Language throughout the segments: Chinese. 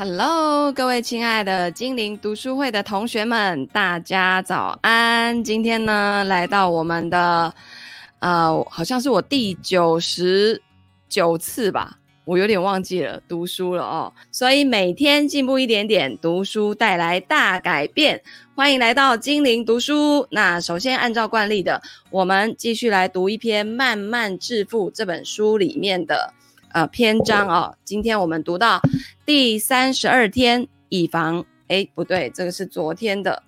Hello，各位亲爱的精灵读书会的同学们，大家早安！今天呢，来到我们的，呃，好像是我第九十九次吧，我有点忘记了读书了哦。所以每天进步一点点，读书带来大改变。欢迎来到精灵读书。那首先按照惯例的，我们继续来读一篇《慢慢致富》这本书里面的。呃，篇章哦，今天我们读到第三十二天，以防，诶，不对，这个是昨天的。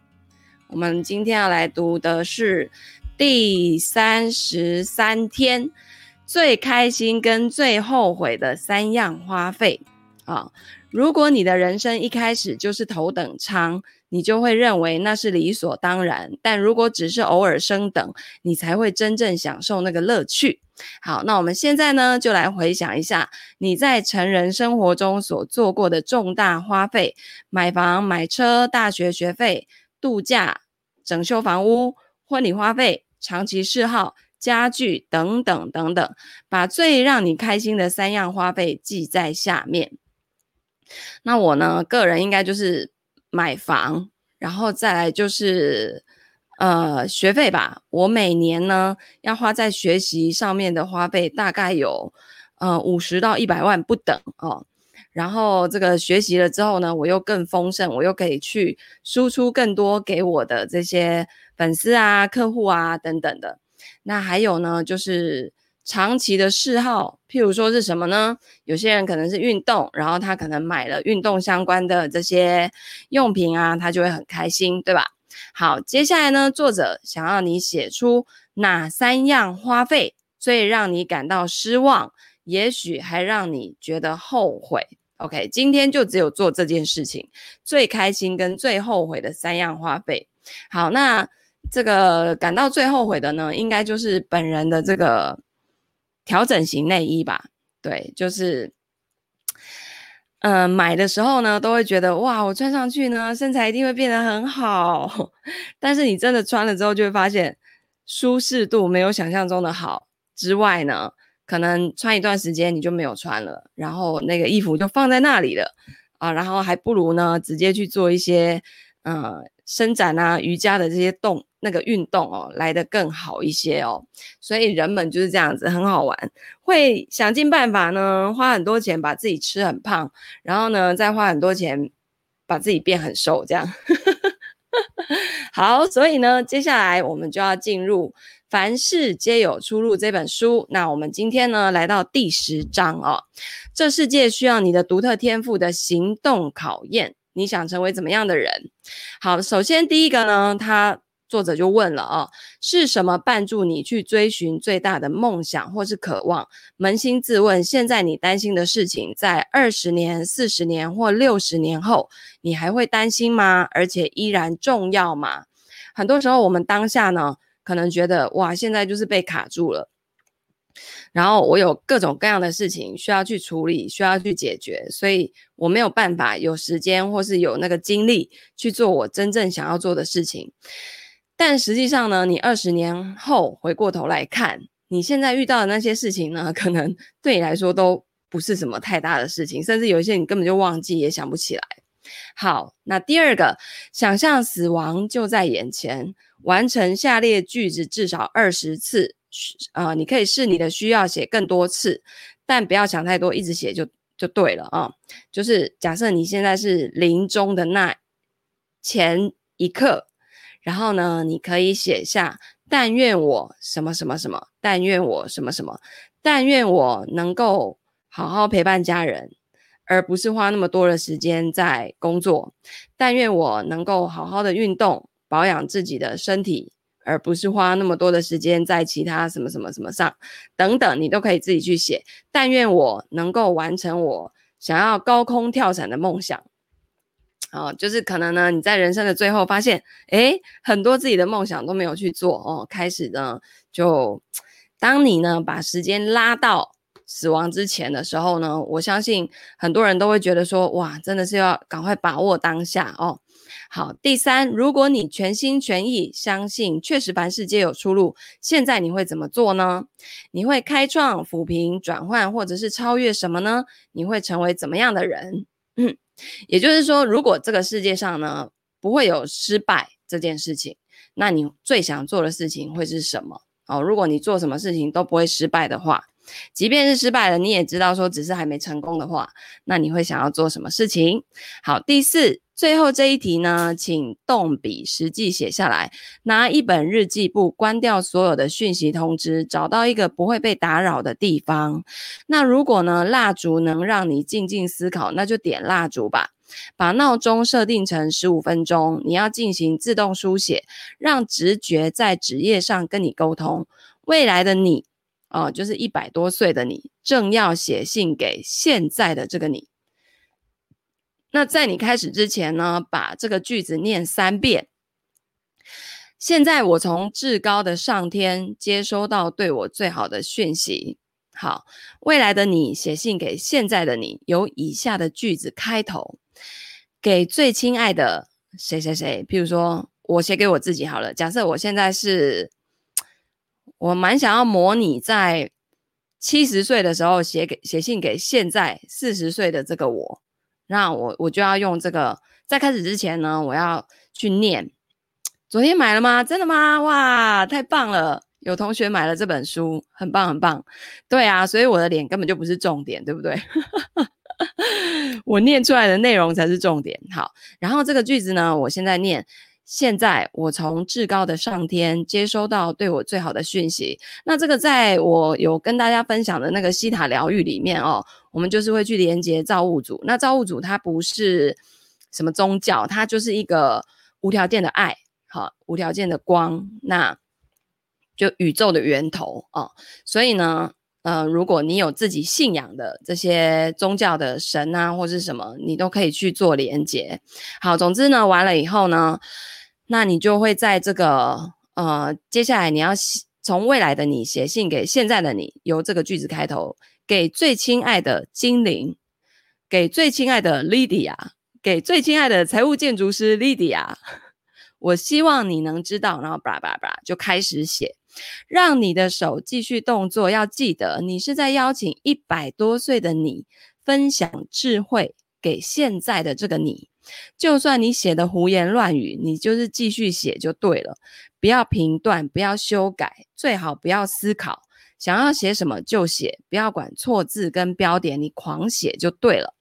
我们今天要来读的是第三十三天，最开心跟最后悔的三样花费啊。如果你的人生一开始就是头等舱。你就会认为那是理所当然，但如果只是偶尔升等，你才会真正享受那个乐趣。好，那我们现在呢，就来回想一下你在成人生活中所做过的重大花费：买房、买车、大学学费、度假、整修房屋、婚礼花费、长期嗜好、家具等等等等。把最让你开心的三样花费记在下面。那我呢，个人应该就是。买房，然后再来就是，呃，学费吧。我每年呢要花在学习上面的花费大概有，呃，五十到一百万不等哦。然后这个学习了之后呢，我又更丰盛，我又可以去输出更多给我的这些粉丝啊、客户啊等等的。那还有呢，就是。长期的嗜好，譬如说是什么呢？有些人可能是运动，然后他可能买了运动相关的这些用品啊，他就会很开心，对吧？好，接下来呢，作者想要你写出哪三样花费最让你感到失望，也许还让你觉得后悔。OK，今天就只有做这件事情，最开心跟最后悔的三样花费。好，那这个感到最后悔的呢，应该就是本人的这个。调整型内衣吧，对，就是，嗯，买的时候呢，都会觉得哇，我穿上去呢，身材一定会变得很好。但是你真的穿了之后，就会发现舒适度没有想象中的好。之外呢，可能穿一段时间你就没有穿了，然后那个衣服就放在那里了啊，然后还不如呢，直接去做一些、呃、伸展啊、瑜伽的这些动。那个运动哦，来得更好一些哦，所以人们就是这样子，很好玩，会想尽办法呢，花很多钱把自己吃很胖，然后呢，再花很多钱把自己变很瘦，这样。好，所以呢，接下来我们就要进入《凡事皆有出路》这本书。那我们今天呢，来到第十章哦，这世界需要你的独特天赋的行动考验，你想成为怎么样的人？好，首先第一个呢，他。作者就问了啊、哦，是什么绊住你去追寻最大的梦想或是渴望？扪心自问，现在你担心的事情，在二十年、四十年或六十年后，你还会担心吗？而且依然重要吗？很多时候，我们当下呢，可能觉得哇，现在就是被卡住了，然后我有各种各样的事情需要去处理，需要去解决，所以我没有办法有时间或是有那个精力去做我真正想要做的事情。但实际上呢，你二十年后回过头来看，你现在遇到的那些事情呢，可能对你来说都不是什么太大的事情，甚至有一些你根本就忘记，也想不起来。好，那第二个，想象死亡就在眼前，完成下列句子至少二十次。呃，你可以视你的需要写更多次，但不要想太多，一直写就就对了啊。就是假设你现在是临终的那前一刻。然后呢，你可以写下“但愿我什么什么什么”，“但愿我什么什么”，“但愿我能够好好陪伴家人，而不是花那么多的时间在工作”，“但愿我能够好好的运动，保养自己的身体，而不是花那么多的时间在其他什么什么什么上”，等等，你都可以自己去写。“但愿我能够完成我想要高空跳伞的梦想”。哦，就是可能呢，你在人生的最后发现，诶，很多自己的梦想都没有去做哦。开始呢，就当你呢把时间拉到死亡之前的时候呢，我相信很多人都会觉得说，哇，真的是要赶快把握当下哦。好，第三，如果你全心全意相信，确实凡事皆有出路，现在你会怎么做呢？你会开创、抚平、转换，或者是超越什么呢？你会成为怎么样的人？嗯。也就是说，如果这个世界上呢，不会有失败这件事情，那你最想做的事情会是什么？哦，如果你做什么事情都不会失败的话，即便是失败了，你也知道说只是还没成功的话，那你会想要做什么事情？好，第四，最后这一题呢，请动笔实际写下来，拿一本日记簿，关掉所有的讯息通知，找到一个不会被打扰的地方。那如果呢，蜡烛能让你静静思考，那就点蜡烛吧。把闹钟设定成十五分钟，你要进行自动书写，让直觉在职业上跟你沟通。未来的你。哦，就是一百多岁的你，正要写信给现在的这个你。那在你开始之前呢，把这个句子念三遍。现在我从至高的上天接收到对我最好的讯息。好，未来的你写信给现在的你，由以下的句子开头：给最亲爱的谁谁谁。譬如说，我写给我自己好了。假设我现在是。我蛮想要模拟在七十岁的时候写给写信给现在四十岁的这个我，那我我就要用这个，在开始之前呢，我要去念。昨天买了吗？真的吗？哇，太棒了！有同学买了这本书，很棒很棒。对啊，所以我的脸根本就不是重点，对不对？我念出来的内容才是重点。好，然后这个句子呢，我现在念。现在我从至高的上天接收到对我最好的讯息。那这个在我有跟大家分享的那个希塔疗愈里面哦，我们就是会去连接造物主。那造物主它不是什么宗教，它就是一个无条件的爱，好，无条件的光，那就宇宙的源头哦。所以呢，呃，如果你有自己信仰的这些宗教的神啊，或是什么，你都可以去做连接。好，总之呢，完了以后呢。那你就会在这个呃，接下来你要从未来的你写信给现在的你，由这个句子开头，给最亲爱的精灵，给最亲爱的 Lydia，给最亲爱的财务建筑师 Lydia，我希望你能知道，然后巴拉巴拉巴拉就开始写，让你的手继续动作，要记得你是在邀请一百多岁的你分享智慧给现在的这个你。就算你写的胡言乱语，你就是继续写就对了，不要评断，不要修改，最好不要思考，想要写什么就写，不要管错字跟标点，你狂写就对了。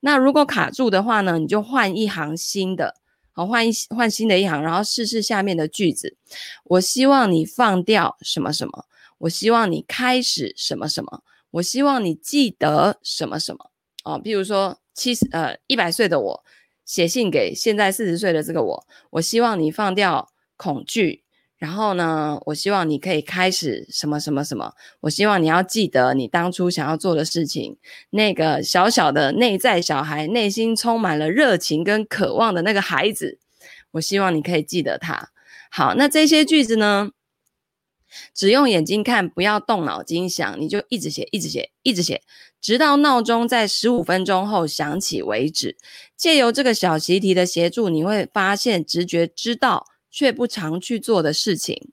那如果卡住的话呢，你就换一行新的，我，换一换新的一行，然后试试下面的句子。我希望你放掉什么什么，我希望你开始什么什么，我希望你记得什么什么。哦，比如说七十呃一百岁的我。写信给现在四十岁的这个我，我希望你放掉恐惧，然后呢，我希望你可以开始什么什么什么，我希望你要记得你当初想要做的事情，那个小小的内在小孩，内心充满了热情跟渴望的那个孩子，我希望你可以记得他。好，那这些句子呢，只用眼睛看，不要动脑筋想，你就一直写，一直写，一直写。直到闹钟在十五分钟后响起为止。借由这个小习题的协助，你会发现直觉知道却不常去做的事情，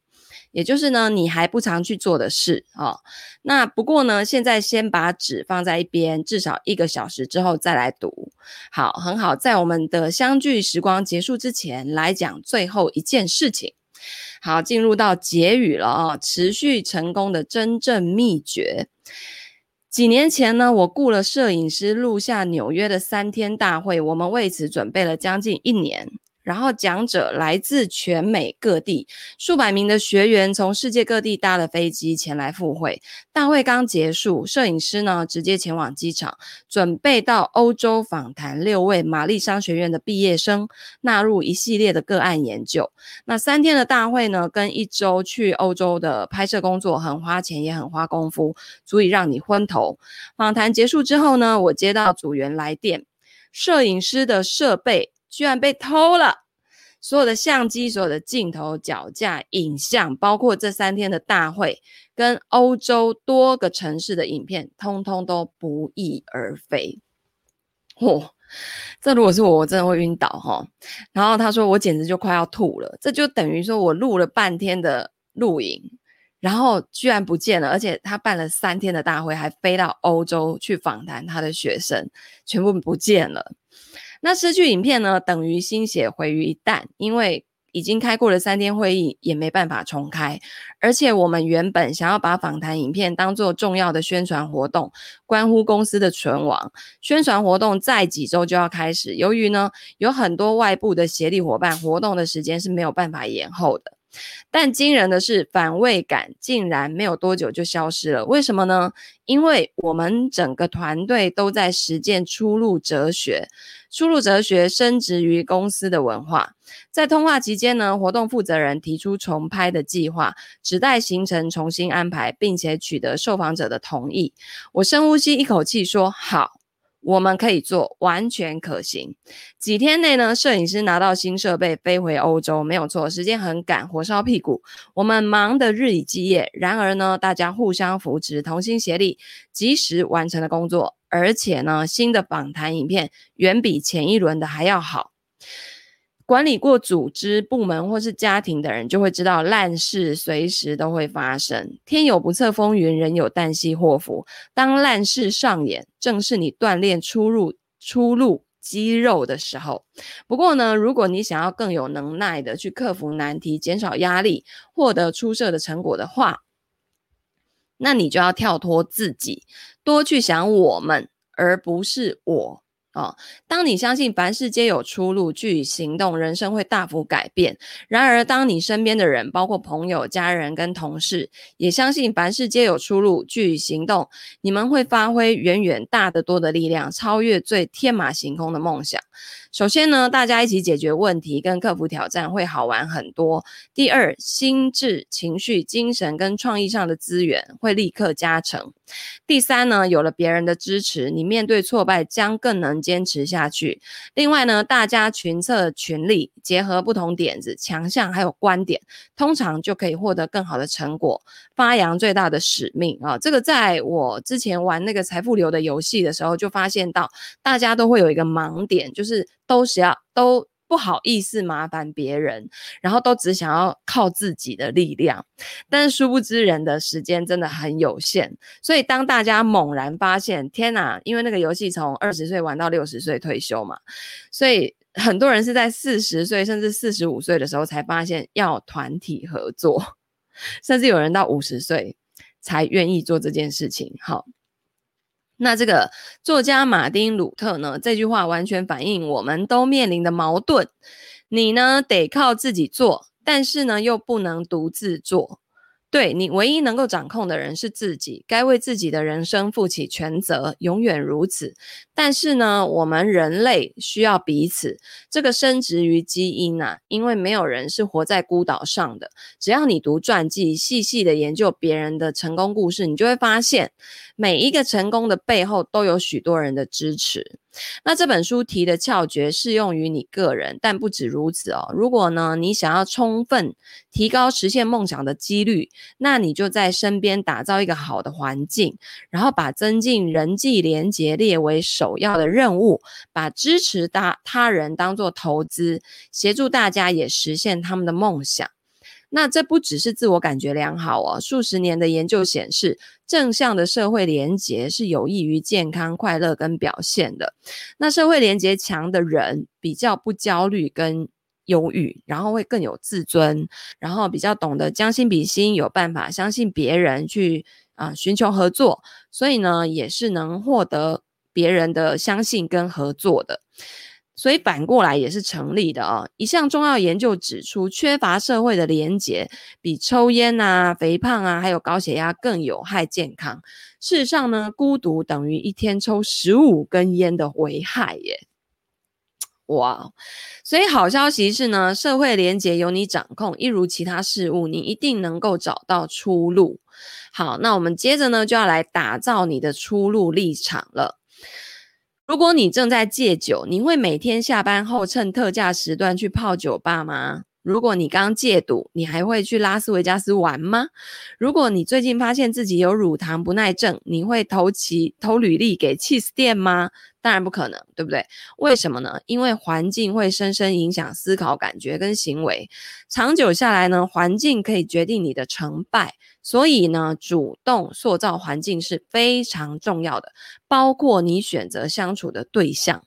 也就是呢，你还不常去做的事、哦。那不过呢，现在先把纸放在一边，至少一个小时之后再来读。好，很好，在我们的相聚时光结束之前，来讲最后一件事情。好，进入到结语了啊、哦，持续成功的真正秘诀。几年前呢，我雇了摄影师录下纽约的三天大会，我们为此准备了将近一年。然后讲者来自全美各地，数百名的学员从世界各地搭了飞机前来赴会。大会刚结束，摄影师呢直接前往机场，准备到欧洲访谈六位玛丽商学院的毕业生，纳入一系列的个案研究。那三天的大会呢，跟一周去欧洲的拍摄工作很花钱，也很花功夫，足以让你昏头。访谈结束之后呢，我接到组员来电，摄影师的设备。居然被偷了！所有的相机、所有的镜头、脚架、影像，包括这三天的大会跟欧洲多个城市的影片，通通都不翼而飞。嚯！这如果是我，我真的会晕倒哈。然后他说，我简直就快要吐了。这就等于说我录了半天的录影，然后居然不见了，而且他办了三天的大会，还飞到欧洲去访谈他的学生，全部不见了。那失去影片呢，等于心血毁于一旦，因为已经开过了三天会议，也没办法重开。而且我们原本想要把访谈影片当做重要的宣传活动，关乎公司的存亡。宣传活动在几周就要开始，由于呢有很多外部的协力伙伴，活动的时间是没有办法延后的。但惊人的是，反胃感竟然没有多久就消失了。为什么呢？因为我们整个团队都在实践出路哲学，出路哲学深植于公司的文化。在通话期间呢，活动负责人提出重拍的计划，只待行程重新安排，并且取得受访者的同意。我深呼吸一口气，说：“好。”我们可以做，完全可行。几天内呢，摄影师拿到新设备，飞回欧洲，没有错。时间很赶，火烧屁股，我们忙得日以继夜。然而呢，大家互相扶持，同心协力，及时完成了工作。而且呢，新的访谈影片远比前一轮的还要好。管理过组织、部门或是家庭的人，就会知道烂事随时都会发生。天有不测风云，人有旦夕祸福。当烂事上演，正是你锻炼出入出路肌肉的时候。不过呢，如果你想要更有能耐的去克服难题、减少压力、获得出色的成果的话，那你就要跳脱自己，多去想我们，而不是我。哦，当你相信凡事皆有出路，据以行动，人生会大幅改变。然而，当你身边的人，包括朋友、家人跟同事，也相信凡事皆有出路，据以行动，你们会发挥远远大得多的力量，超越最天马行空的梦想。首先呢，大家一起解决问题跟克服挑战会好玩很多。第二，心智、情绪、精神跟创意上的资源会立刻加成。第三呢，有了别人的支持，你面对挫败将更能坚持下去。另外呢，大家群策群力，结合不同点子、强项还有观点，通常就可以获得更好的成果，发扬最大的使命啊！这个在我之前玩那个财富流的游戏的时候，就发现到大家都会有一个盲点，就是。都是要都不好意思麻烦别人，然后都只想要靠自己的力量，但是殊不知人的时间真的很有限，所以当大家猛然发现，天哪！因为那个游戏从二十岁玩到六十岁退休嘛，所以很多人是在四十岁甚至四十五岁的时候才发现要团体合作，甚至有人到五十岁才愿意做这件事情。好。那这个作家马丁·鲁特呢？这句话完全反映我们都面临的矛盾。你呢，得靠自己做，但是呢，又不能独自做。对，你唯一能够掌控的人是自己，该为自己的人生负起全责，永远如此。但是呢，我们人类需要彼此，这个深植于基因啊，因为没有人是活在孤岛上的。只要你读传记，细细的研究别人的成功故事，你就会发现，每一个成功的背后都有许多人的支持。那这本书提的窍诀适用于你个人，但不止如此哦。如果呢，你想要充分提高实现梦想的几率，那你就在身边打造一个好的环境，然后把增进人际连结列为首要的任务，把支持他他人当作投资，协助大家也实现他们的梦想。那这不只是自我感觉良好哦，数十年的研究显示，正向的社会连结是有益于健康、快乐跟表现的。那社会连结强的人比较不焦虑跟忧郁，然后会更有自尊，然后比较懂得将心比心，有办法相信别人去啊、呃、寻求合作，所以呢也是能获得别人的相信跟合作的。所以反过来也是成立的哦。一项重要研究指出，缺乏社会的连结，比抽烟啊、肥胖啊，还有高血压更有害健康。事实上呢，孤独等于一天抽十五根烟的危害耶！哇，所以好消息是呢，社会连结由你掌控，一如其他事物，你一定能够找到出路。好，那我们接着呢，就要来打造你的出路立场了。如果你正在戒酒，你会每天下班后趁特价时段去泡酒吧吗？如果你刚戒赌，你还会去拉斯维加斯玩吗？如果你最近发现自己有乳糖不耐症，你会投其投履历给 cheese 店吗？当然不可能，对不对？为什么呢？因为环境会深深影响思考、感觉跟行为，长久下来呢，环境可以决定你的成败。所以呢，主动塑造环境是非常重要的，包括你选择相处的对象。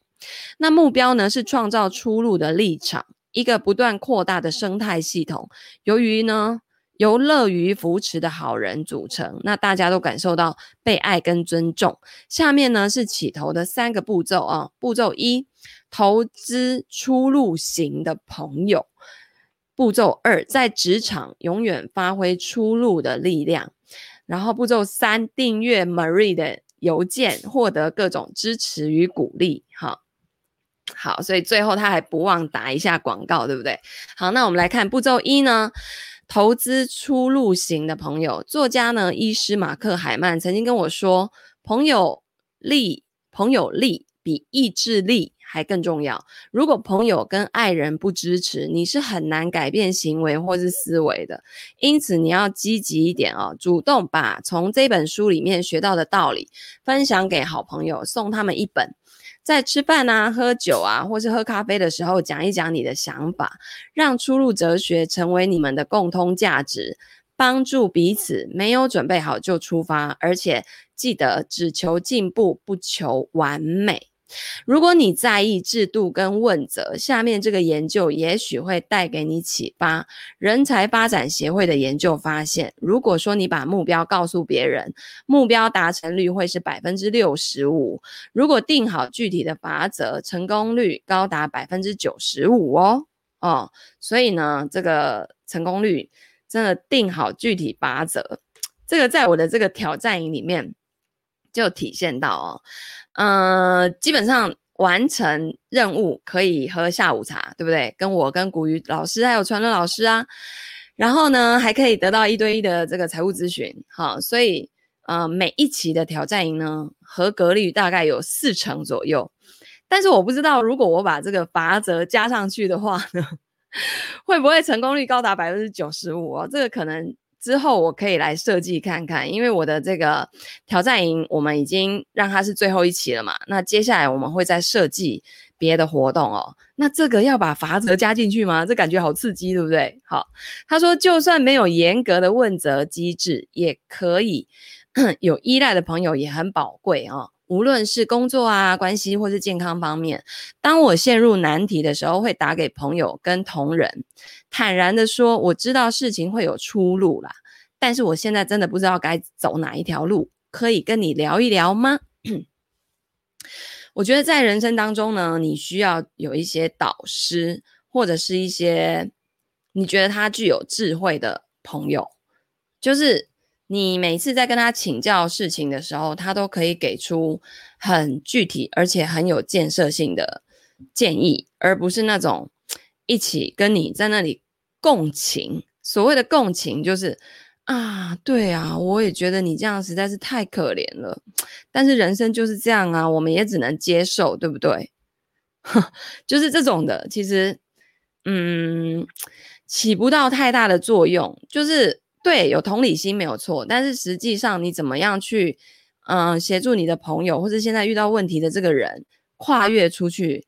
那目标呢，是创造出路的立场，一个不断扩大的生态系统。由于呢，由乐于扶持的好人组成，那大家都感受到被爱跟尊重。下面呢是起头的三个步骤啊。步骤一，投资出路型的朋友。步骤二，在职场永远发挥出路的力量。然后步骤三，订阅 Marie 的邮件，获得各种支持与鼓励。好，好，所以最后他还不忘打一下广告，对不对？好，那我们来看步骤一呢，投资出路型的朋友，作家呢，医师马克海曼曾经跟我说，朋友力，朋友力比意志力还更重要。如果朋友跟爱人不支持，你是很难改变行为或是思维的。因此，你要积极一点哦，主动把从这本书里面学到的道理分享给好朋友，送他们一本。在吃饭啊、喝酒啊，或是喝咖啡的时候，讲一讲你的想法，让出入哲学成为你们的共通价值，帮助彼此。没有准备好就出发，而且记得只求进步，不求完美。如果你在意制度跟问责，下面这个研究也许会带给你启发。人才发展协会的研究发现，如果说你把目标告诉别人，目标达成率会是百分之六十五。如果定好具体的法则，成功率高达百分之九十五哦。哦，所以呢，这个成功率真的定好具体法则，这个在我的这个挑战营里面就体现到哦。呃，基本上完成任务可以喝下午茶，对不对？跟我、跟古雨老师还有传乐老师啊，然后呢，还可以得到一对一的这个财务咨询，好，所以呃，每一期的挑战营呢，合格率大概有四成左右。但是我不知道，如果我把这个罚则加上去的话呢，会不会成功率高达百分之九十五？哦，这个可能。之后我可以来设计看看，因为我的这个挑战营我们已经让它是最后一期了嘛。那接下来我们会再设计别的活动哦。那这个要把罚则加进去吗？这感觉好刺激，对不对？好，他说就算没有严格的问责机制，也可以 有依赖的朋友也很宝贵哦。无论是工作啊、关系或是健康方面，当我陷入难题的时候，会打给朋友跟同仁，坦然的说：“我知道事情会有出路啦，但是我现在真的不知道该走哪一条路，可以跟你聊一聊吗？” 我觉得在人生当中呢，你需要有一些导师，或者是一些你觉得他具有智慧的朋友，就是。你每次在跟他请教事情的时候，他都可以给出很具体而且很有建设性的建议，而不是那种一起跟你在那里共情。所谓的共情，就是啊，对啊，我也觉得你这样实在是太可怜了。但是人生就是这样啊，我们也只能接受，对不对？就是这种的，其实嗯，起不到太大的作用，就是。对，有同理心没有错，但是实际上你怎么样去，嗯、协助你的朋友或者现在遇到问题的这个人跨越出去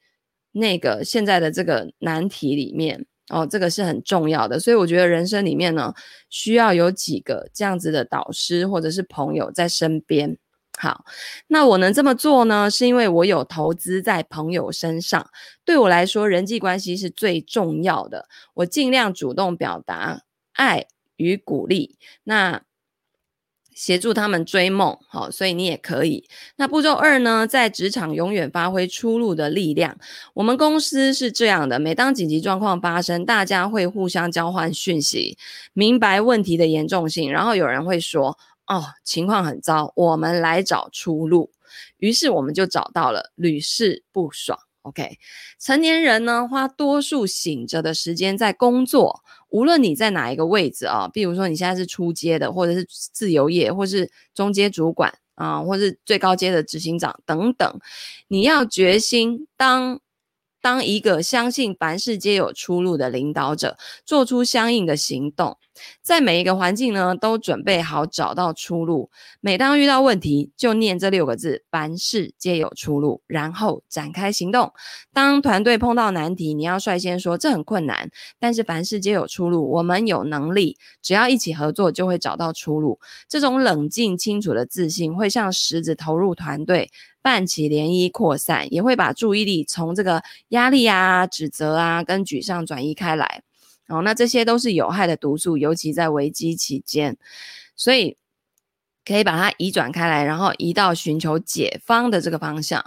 那个现在的这个难题里面哦，这个是很重要的。所以我觉得人生里面呢，需要有几个这样子的导师或者是朋友在身边。好，那我能这么做呢，是因为我有投资在朋友身上。对我来说，人际关系是最重要的，我尽量主动表达爱。与鼓励，那协助他们追梦，好，所以你也可以。那步骤二呢，在职场永远发挥出路的力量。我们公司是这样的，每当紧急状况发生，大家会互相交换讯息，明白问题的严重性，然后有人会说：“哦，情况很糟，我们来找出路。”于是我们就找到了，屡试不爽。OK，成年人呢，花多数醒着的时间在工作。无论你在哪一个位置啊，比如说你现在是初阶的，或者是自由业，或是中阶主管啊，或是最高阶的执行长等等，你要决心当。当一个相信凡事皆有出路的领导者，做出相应的行动，在每一个环境呢，都准备好找到出路。每当遇到问题，就念这六个字：凡事皆有出路，然后展开行动。当团队碰到难题，你要率先说这很困难，但是凡事皆有出路，我们有能力，只要一起合作，就会找到出路。这种冷静清楚的自信，会像石子投入团队。泛起涟漪扩散，也会把注意力从这个压力啊、指责啊跟沮丧转移开来。哦，那这些都是有害的毒素，尤其在危机期间，所以可以把它移转开来，然后移到寻求解方的这个方向。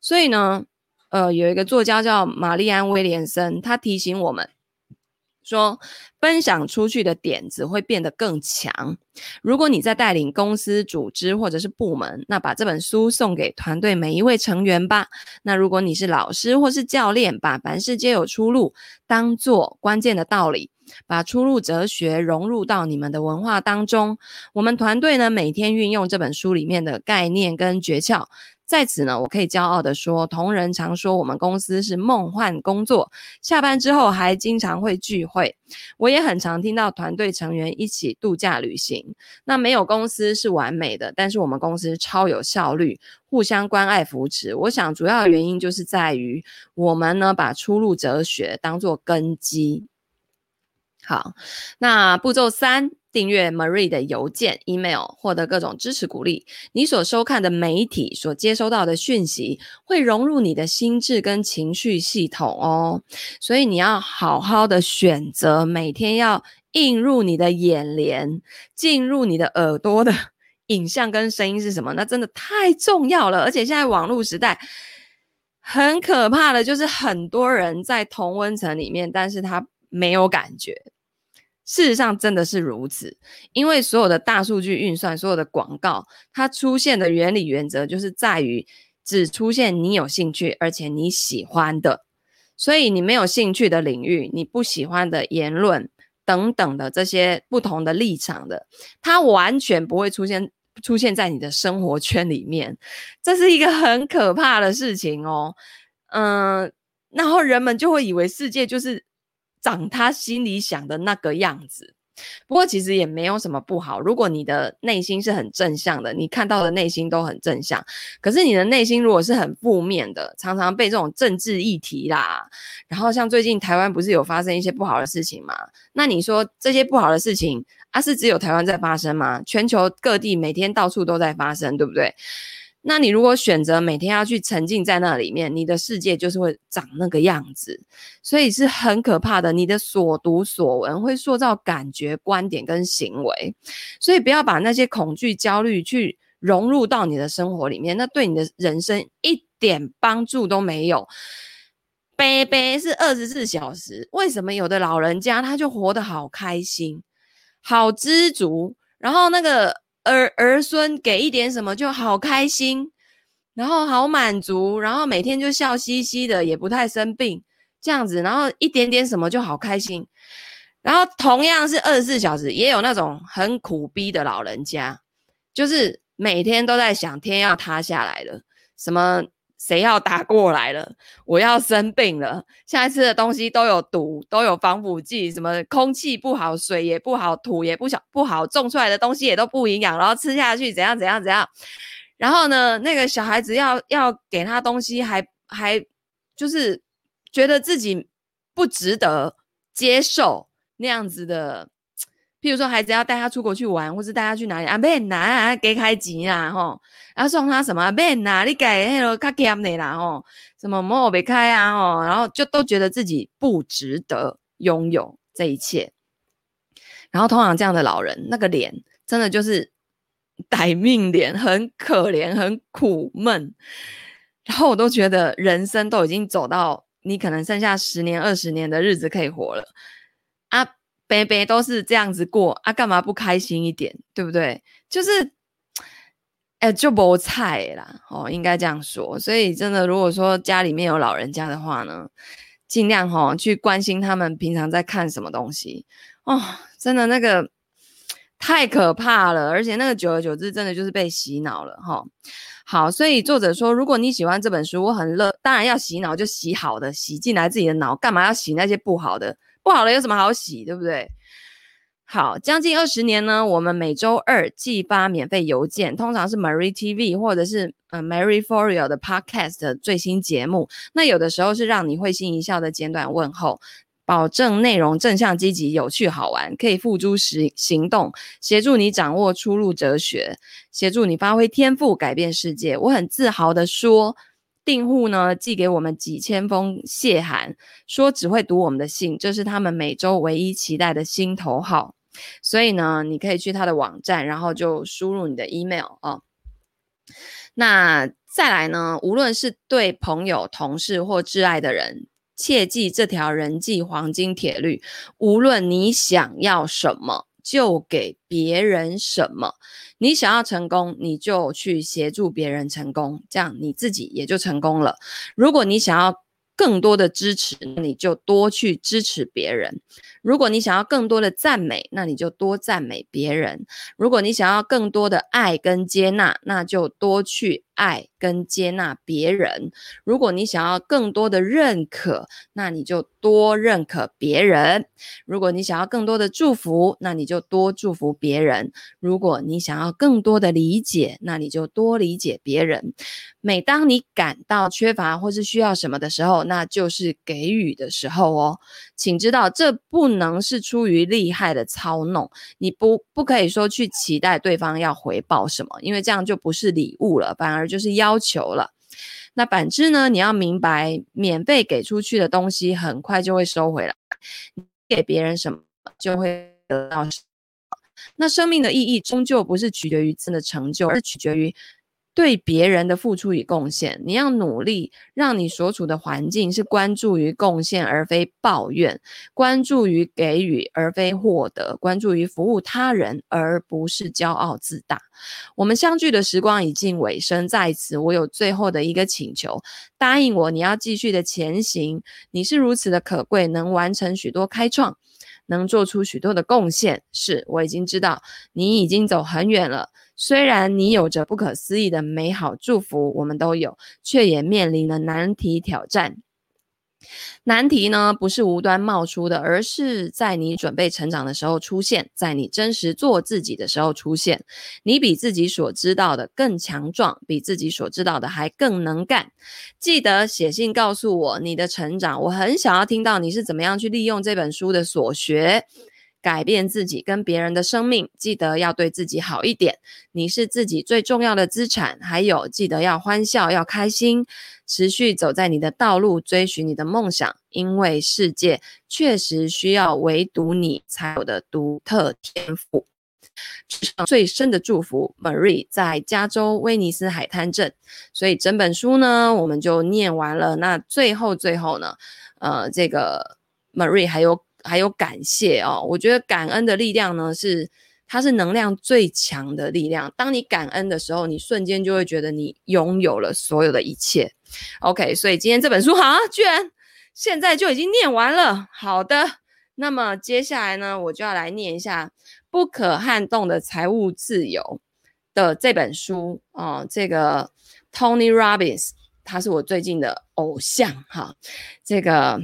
所以呢，呃，有一个作家叫玛丽安·威廉森，他提醒我们。说分享出去的点子会变得更强。如果你在带领公司、组织或者是部门，那把这本书送给团队每一位成员吧。那如果你是老师或是教练，把凡事皆有出路当做关键的道理，把出路哲学融入到你们的文化当中。我们团队呢，每天运用这本书里面的概念跟诀窍。在此呢，我可以骄傲地说，同仁常说我们公司是梦幻工作，下班之后还经常会聚会。我也很常听到团队成员一起度假旅行。那没有公司是完美的，但是我们公司超有效率，互相关爱扶持。我想主要原因就是在于我们呢，把出路哲学当作根基。好，那步骤三。订阅 Marie 的邮件、email，获得各种支持鼓励。你所收看的媒体所接收到的讯息，会融入你的心智跟情绪系统哦。所以你要好好的选择，每天要映入你的眼帘、进入你的耳朵的 影像跟声音是什么？那真的太重要了。而且现在网络时代很可怕的，就是很多人在同温层里面，但是他没有感觉。事实上真的是如此，因为所有的大数据运算，所有的广告，它出现的原理原则就是在于只出现你有兴趣而且你喜欢的，所以你没有兴趣的领域，你不喜欢的言论等等的这些不同的立场的，它完全不会出现出现在你的生活圈里面，这是一个很可怕的事情哦。嗯，然后人们就会以为世界就是。长他心里想的那个样子，不过其实也没有什么不好。如果你的内心是很正向的，你看到的内心都很正向。可是你的内心如果是很负面的，常常被这种政治议题啦，然后像最近台湾不是有发生一些不好的事情吗？那你说这些不好的事情啊，是只有台湾在发生吗？全球各地每天到处都在发生，对不对？那你如果选择每天要去沉浸在那里面，你的世界就是会长那个样子，所以是很可怕的。你的所读所闻会塑造感觉、观点跟行为，所以不要把那些恐惧、焦虑去融入到你的生活里面，那对你的人生一点帮助都没有。杯杯是二十四小时，为什么有的老人家他就活得好开心、好知足，然后那个。儿儿孙给一点什么就好开心，然后好满足，然后每天就笑嘻嘻的，也不太生病，这样子，然后一点点什么就好开心。然后同样是二十四小时，也有那种很苦逼的老人家，就是每天都在想天要塌下来了，什么。谁要打过来了？我要生病了。现在吃的东西都有毒，都有防腐剂，什么空气不好，水也不好，土也不小不好，种出来的东西也都不营养，然后吃下去怎样怎样怎样。然后呢，那个小孩子要要给他东西还，还还就是觉得自己不值得接受那样子的。譬如说，孩子要带他出国去玩，或是带他去哪里啊？免啦，给开钱啦，吼，然后送他什么？免啦，你改那个卡欠的啦，吼，什么莫别开啊，吼，然后就都觉得自己不值得拥有这一切。然后通常这样的老人，那个脸真的就是歹命脸，很可怜，很苦闷。然后我都觉得人生都已经走到你可能剩下十年、二十年的日子可以活了啊。杯杯都是这样子过啊，干嘛不开心一点，对不对？就是，哎、就没菜啦，哦，应该这样说。所以真的，如果说家里面有老人家的话呢，尽量哈、哦、去关心他们平常在看什么东西哦。真的那个太可怕了，而且那个久而久之，真的就是被洗脑了哈、哦。好，所以作者说，如果你喜欢这本书，我很乐，当然要洗脑就洗好的，洗进来自己的脑，干嘛要洗那些不好的？不好了有什么好洗，对不对？好，将近二十年呢，我们每周二寄发免费邮件，通常是 Marie TV 或者是呃 Marie For Real 的 Podcast 最新节目。那有的时候是让你会心一笑的简短问候。保证内容正向、积极、有趣、好玩，可以付诸实行动，协助你掌握出路哲学，协助你发挥天赋，改变世界。我很自豪地说，订户呢寄给我们几千封谢函，说只会读我们的信，这是他们每周唯一期待的心头好。所以呢，你可以去他的网站，然后就输入你的 email 哦。那再来呢，无论是对朋友、同事或挚爱的人。切记这条人际黄金铁律：无论你想要什么，就给别人什么。你想要成功，你就去协助别人成功，这样你自己也就成功了。如果你想要更多的支持，你就多去支持别人；如果你想要更多的赞美，那你就多赞美别人；如果你想要更多的爱跟接纳，那就多去爱。跟接纳别人，如果你想要更多的认可，那你就多认可别人；如果你想要更多的祝福，那你就多祝福别人；如果你想要更多的理解，那你就多理解别人。每当你感到缺乏或是需要什么的时候，那就是给予的时候哦。请知道，这不能是出于厉害的操弄，你不不可以说去期待对方要回报什么，因为这样就不是礼物了，反而就是要。求了，那反之呢？你要明白，免费给出去的东西很快就会收回来。你给别人什么，就会得到什么。那生命的意义终究不是取决于真的成就，而取决于。对别人的付出与贡献，你要努力让你所处的环境是关注于贡献而非抱怨，关注于给予而非获得，关注于服务他人而不是骄傲自大。我们相聚的时光已近尾声，在此我有最后的一个请求，答应我，你要继续的前行。你是如此的可贵，能完成许多开创，能做出许多的贡献。是，我已经知道你已经走很远了。虽然你有着不可思议的美好祝福，我们都有，却也面临了难题挑战。难题呢，不是无端冒出的，而是在你准备成长的时候出现，在你真实做自己的时候出现。你比自己所知道的更强壮，比自己所知道的还更能干。记得写信告诉我你的成长，我很想要听到你是怎么样去利用这本书的所学。改变自己跟别人的生命，记得要对自己好一点。你是自己最重要的资产。还有，记得要欢笑，要开心，持续走在你的道路，追寻你的梦想。因为世界确实需要唯独你才有的独特天赋。最深的祝福，Marie 在加州威尼斯海滩镇。所以整本书呢，我们就念完了。那最后最后呢，呃，这个 Marie 还有。还有感谢哦，我觉得感恩的力量呢，是它是能量最强的力量。当你感恩的时候，你瞬间就会觉得你拥有了所有的一切。OK，所以今天这本书好，居然现在就已经念完了。好的，那么接下来呢，我就要来念一下《不可撼动的财务自由》的这本书哦。这个 Tony Robbins，他是我最近的偶像哈。这个。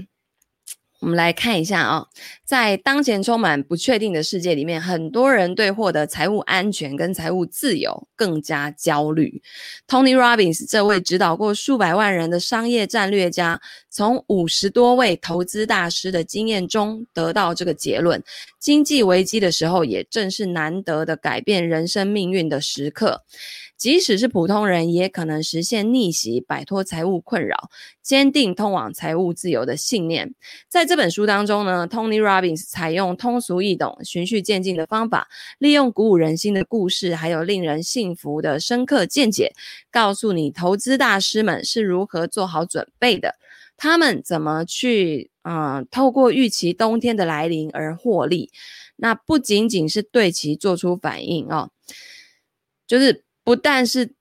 我们来看一下啊、在当前充满不确定的世界里面，很多人对获得财务安全跟财务自由更加焦虑。Tony Robbins 这位指导过数百万人的商业战略家，从五十多位投资大师的经验中得到这个结论：经济危机的时候，也正是难得的改变人生命运的时刻。即使是普通人，也可能实现逆袭，摆脱财务困扰，坚定通往财务自由的信念。在这本书当中呢，Tony Robbins 采用通俗易懂、循序渐进的方法，利用鼓舞人心的故事，还有令人信服的深刻见解，告诉你投资大师们是如何做好准备的，他们怎么去，嗯、透过预期冬天的来临而获利。那不仅仅是对其做出反应哦，就是。不但是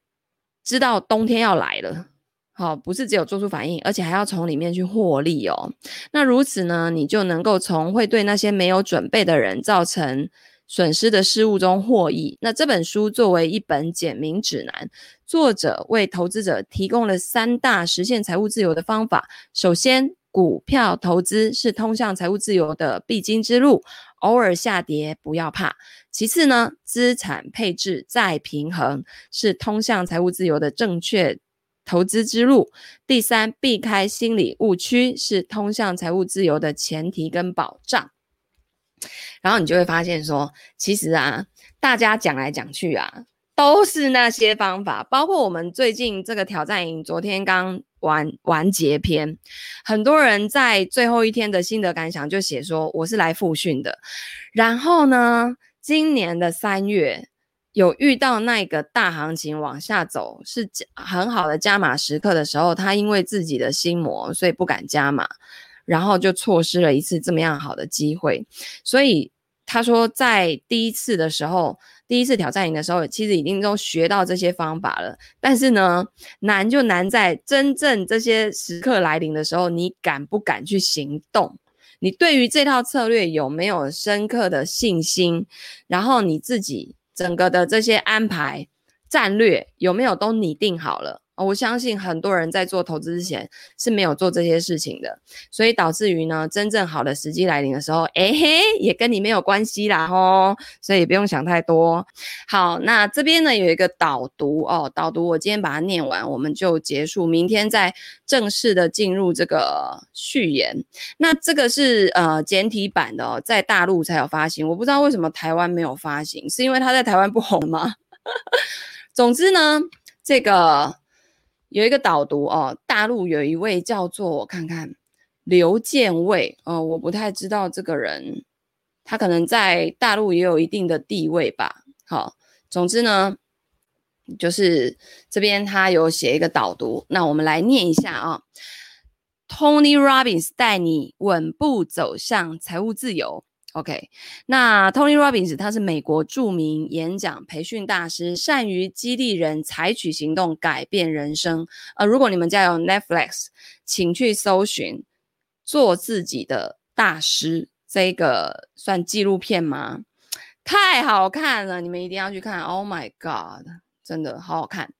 知道冬天要来了，好，不是只有做出反应，而且还要从里面去获利哦。那如此呢，你就能够从会对那些没有准备的人造成损失的事物中获益。那这本书作为一本简明指南，作者为投资者提供了三大实现财务自由的方法。首先，股票投资是通向财务自由的必经之路，偶尔下跌不要怕。其次呢，资产配置再平衡是通向财务自由的正确投资之路。第三，避开心理误区是通向财务自由的前提跟保障。然后你就会发现说，其实啊，大家讲来讲去啊，都是那些方法，包括我们最近这个挑战营，昨天刚完完结篇，很多人在最后一天的心得感想就写说，我是来复训的。然后呢，今年的三月有遇到那个大行情往下走，是很好的加码时刻的时候，他因为自己的心魔，所以不敢加码。然后就错失了一次这么样好的机会，所以他说，在第一次的时候，第一次挑战营的时候，其实已经都学到这些方法了。但是呢，难就难在真正这些时刻来临的时候，你敢不敢去行动？你对于这套策略有没有深刻的信心？然后你自己整个的这些安排战略有没有都拟定好了？我相信很多人在做投资之前是没有做这些事情的，所以导致于呢，真正好的时机来临的时候，哎嘿，也跟你没有关系啦吼，所以不用想太多。好，那这边呢有一个导读哦，导读我今天把它念完，我们就结束，明天再正式的进入这个序言。那这个是呃简体版的哦，在大陆才有发行，我不知道为什么台湾没有发行，是因为它在台湾不红吗？总之呢，这个。有一个导读哦，大陆有一位叫做我看看刘建卫哦，我不太知道这个人，他可能在大陆也有一定的地位吧。好，总之呢，就是这边他有写一个导读，那我们来念一下啊。Tony Robbins 带你稳步走向财务自由。OK，那 Tony Robbins 他是美国著名演讲培训大师，善于激励人采取行动，改变人生。呃，如果你们家有 Netflix，请去搜寻《做自己的大师》这个算纪录片吗？太好看了，你们一定要去看。Oh my God，真的好好看。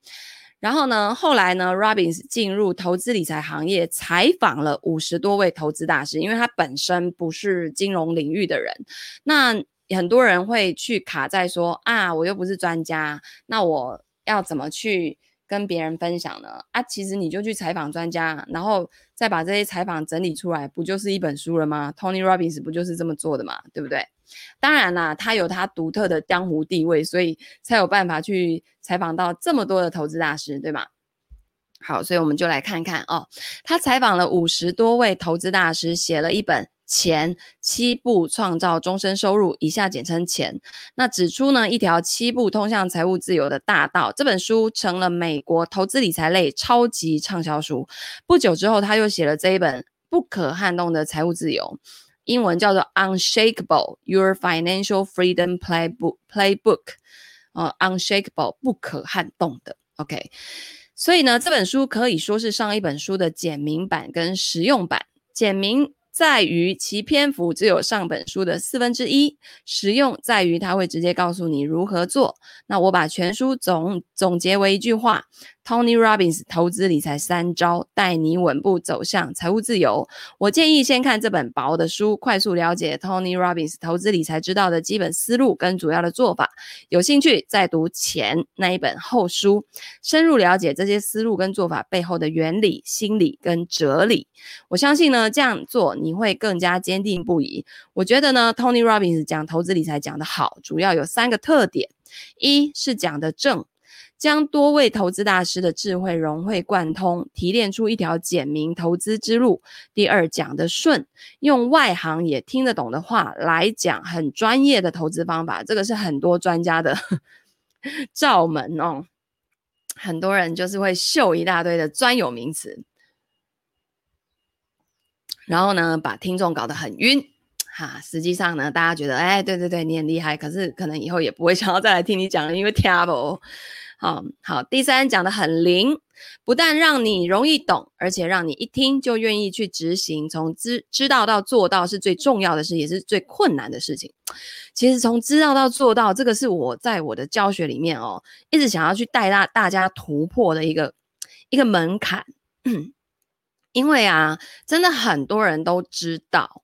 然后呢，后来呢，Robbins 进入投资理财行业，采访了五十多位投资大师，因为他本身不是金融领域的人。那很多人会去卡在说啊，我又不是专家，那我要怎么去跟别人分享呢？啊，其实你就去采访专家，然后再把这些采访整理出来，不就是一本书了吗？Tony Robbins 不就是这么做的嘛，对不对？当然啦，他有他独特的江湖地位，所以才有办法去采访到这么多的投资大师，对吗？好，所以我们就来看看哦，他采访了五十多位投资大师，写了一本《钱七步创造终身收入》，以下简称“钱”。那指出呢，一条七步通向财务自由的大道。这本书成了美国投资理财类超级畅销书。不久之后，他又写了这一本《不可撼动的财务自由》。英文叫做 Unshakable Your Financial Freedom Playbook Playbook，呃，Unshakable 不可撼动的，OK。所以呢，这本书可以说是上一本书的简明版跟实用版，简明。在于其篇幅只有上本书的四分之一，实用在于它会直接告诉你如何做。那我把全书总总结为一句话：Tony Robbins 投资理财三招，带你稳步走向财务自由。我建议先看这本薄的书，快速了解 Tony Robbins 投资理财之道的基本思路跟主要的做法。有兴趣再读前那一本厚书，深入了解这些思路跟做法背后的原理、心理跟哲理。我相信呢，这样做。你会更加坚定不移。我觉得呢，Tony Robbins 讲投资理财讲得好，主要有三个特点：一是讲得正，将多位投资大师的智慧融会贯通，提炼出一条简明投资之路；第二讲得顺，用外行也听得懂的话来讲很专业的投资方法，这个是很多专家的 罩门哦。很多人就是会秀一大堆的专有名词。然后呢，把听众搞得很晕，哈，实际上呢，大家觉得，哎，对对对，你很厉害，可是可能以后也不会想要再来听你讲了，因为听不。好好，第三讲得很灵，不但让你容易懂，而且让你一听就愿意去执行。从知知道到做到是最重要的事，也是最困难的事情。其实从知道到做到，这个是我在我的教学里面哦，一直想要去带大大家突破的一个一个门槛。因为啊，真的很多人都知道，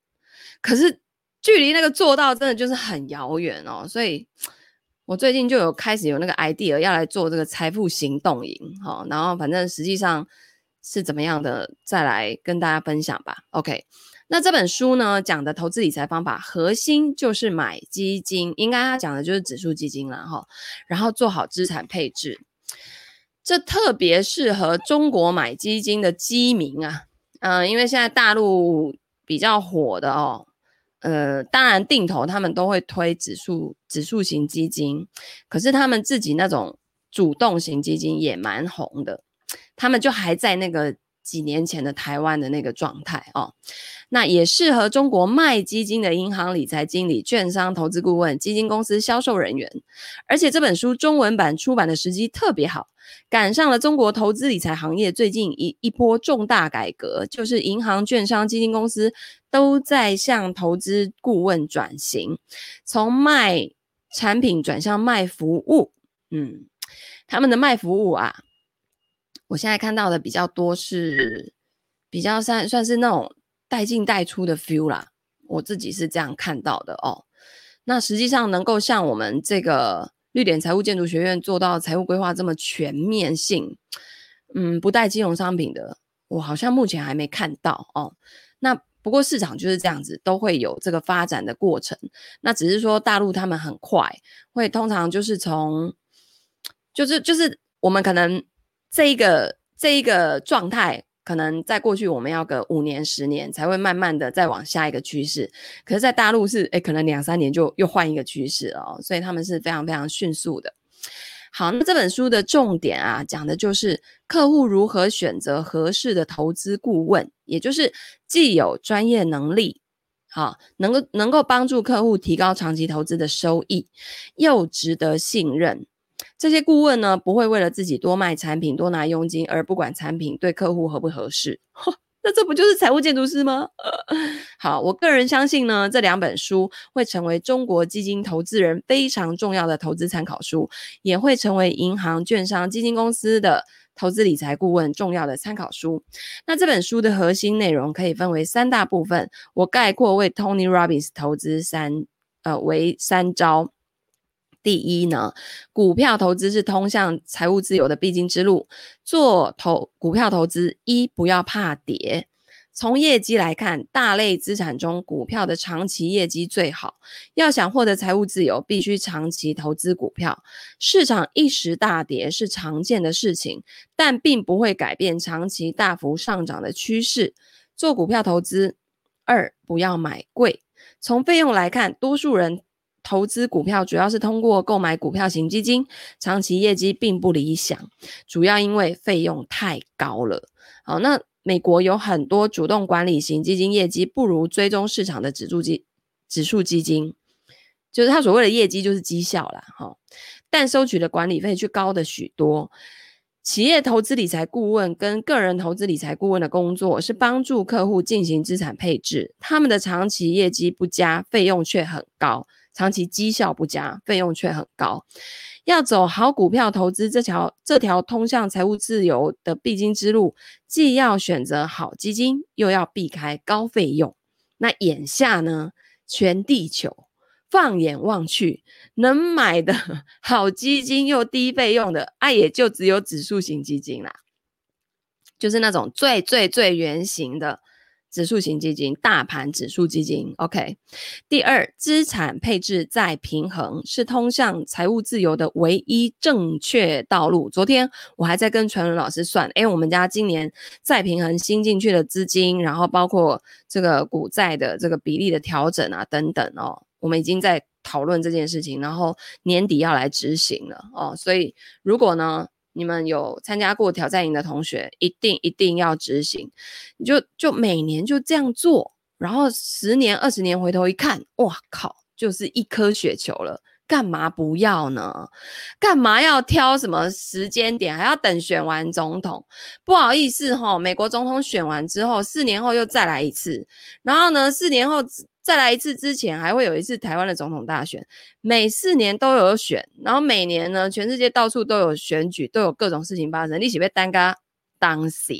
可是距离那个做到真的就是很遥远哦。所以我最近就有开始有那个 idea 要来做这个财富行动营，哈，然后反正实际上是怎么样的，再来跟大家分享吧。OK，那这本书呢讲的投资理财方法，核心就是买基金，应该它讲的就是指数基金啦，哈，然后做好资产配置，这特别适合中国买基金的基民啊，嗯、因为现在大陆比较火的哦。呃，当然定投他们都会推指数指数型基金，可是他们自己那种主动型基金也蛮红的，他们就还在那个几年前的台湾的那个状态哦。那也适合中国卖基金的银行理财经理、券商投资顾问、基金公司销售人员，而且这本书中文版出版的时机特别好。赶上了中国投资理财行业最近一一波重大改革，就是银行、券商、基金公司都在向投资顾问转型，从卖产品转向卖服务。嗯，他们的卖服务啊，我现在看到的比较多是比较算算是那种带进带出的 feel 啦，我自己是这样看到的哦。那实际上能够像我们这个。绿点财务建筑学院做到财务规划这么全面性，嗯，不带金融商品的，我好像目前还没看到哦。那不过市场就是这样子，都会有这个发展的过程。那只是说大陆他们很快，会通常就是从，就是就是我们可能这一个这一个状态。可能在过去，我们要个五年、十年才会慢慢的再往下一个趋势。可是，在大陆是，诶，可能两三年就又换一个趋势哦，所以他们是非常非常迅速的。好，那这本书的重点啊，讲的就是客户如何选择合适的投资顾问，也就是既有专业能力，好，能够能够帮助客户提高长期投资的收益，又值得信任。这些顾问呢，不会为了自己多卖产品、多拿佣金而不管产品对客户合不合适。那这不就是财务建筑师吗？好，我个人相信呢，这两本书会成为中国基金投资人非常重要的投资参考书，也会成为银行、券商、基金公司的投资理财顾问重要的参考书。那这本书的核心内容可以分为三大部分，我概括为 Tony Robbins 投资三呃为三招。第一呢，股票投资是通向财务自由的必经之路。做投股票投资，一不要怕跌。从业绩来看，大类资产中，股票的长期业绩最好。要想获得财务自由，必须长期投资股票。市场一时大跌是常见的事情，但并不会改变长期大幅上涨的趋势。做股票投资，二不要买贵。从费用来看，多数人。投资股票主要是通过购买股票型基金，长期业绩并不理想，主要因为费用太高了。好，那美国有很多主动管理型基金业绩不如追踪市场的指数基指数基金，就是它所谓的业绩就是绩效啦。哈，但收取的管理费却高得许多。企业投资理财顾问跟个人投资理财顾问的工作是帮助客户进行资产配置，他们的长期业绩不佳，费用却很高。长期绩效不佳，费用却很高。要走好股票投资这条这条通向财务自由的必经之路，既要选择好基金，又要避开高费用。那眼下呢，全地球放眼望去，能买的 好基金又低费用的，啊，也就只有指数型基金啦，就是那种最最最圆形的。指数型基金、大盘指数基金，OK。第二，资产配置再平衡是通向财务自由的唯一正确道路。昨天我还在跟传伦老师算，诶，我们家今年再平衡新进去的资金，然后包括这个股债的这个比例的调整啊等等哦，我们已经在讨论这件事情，然后年底要来执行了哦。所以如果呢，你们有参加过挑战营的同学，一定一定要执行。你就就每年就这样做，然后十年、二十年回头一看，哇靠，就是一颗雪球了。干嘛不要呢？干嘛要挑什么时间点，还要等选完总统？不好意思哈，美国总统选完之后，四年后又再来一次。然后呢，四年后再来一次之前，还会有一次台湾的总统大选。每四年都有选，然后每年呢，全世界到处都有选举，都有各种事情发生。你是要耽搁当时，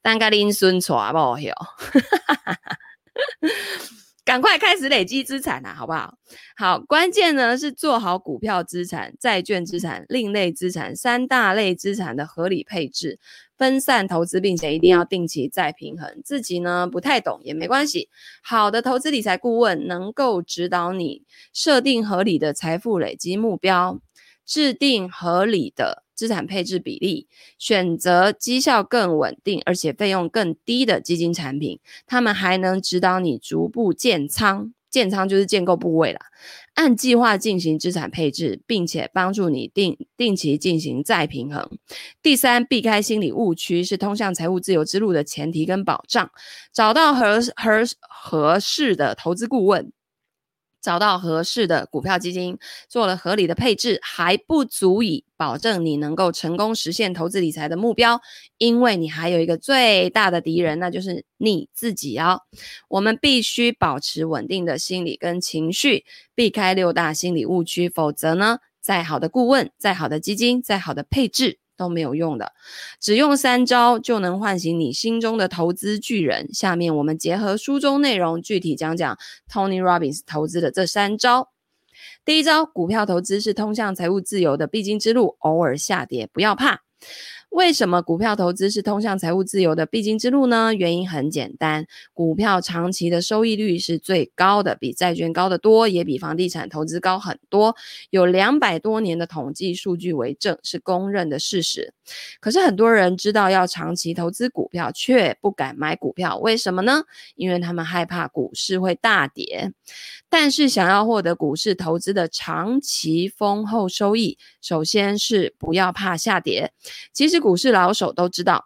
耽搁恁孙娶某哟？赶快开始累积资产啊，好不好？好，关键呢是做好股票资产、债券资产、另类资产三大类资产的合理配置，分散投资，并且一定要定期再平衡。自己呢不太懂也没关系，好的投资理财顾问能够指导你设定合理的财富累积目标，制定合理的资产配置比例，选择绩效更稳定而且费用更低的基金产品。他们还能指导你逐步建仓，建仓就是建构部位了，按计划进行资产配置，并且帮助你定定期进行再平衡。第三，避开心理误区是通向财务自由之路的前提跟保障。找到合合合适的投资顾问。找到合适的股票基金，做了合理的配置，还不足以保证你能够成功实现投资理财的目标，因为你还有一个最大的敌人，那就是你自己哦。我们必须保持稳定的心理跟情绪，避开六大心理误区，否则呢，再好的顾问、再好的基金、再好的配置。都没有用的，只用三招就能唤醒你心中的投资巨人。下面我们结合书中内容，具体讲讲 Tony Robbins 投资的这三招。第一招，股票投资是通向财务自由的必经之路，偶尔下跌不要怕。为什么股票投资是通向财务自由的必经之路呢？原因很简单，股票长期的收益率是最高的，比债券高得多，也比房地产投资高很多。有两百多年的统计数据为证，是公认的事实。可是很多人知道要长期投资股票，却不敢买股票，为什么呢？因为他们害怕股市会大跌。但是想要获得股市投资的长期丰厚收益，首先是不要怕下跌。其实股市老手都知道，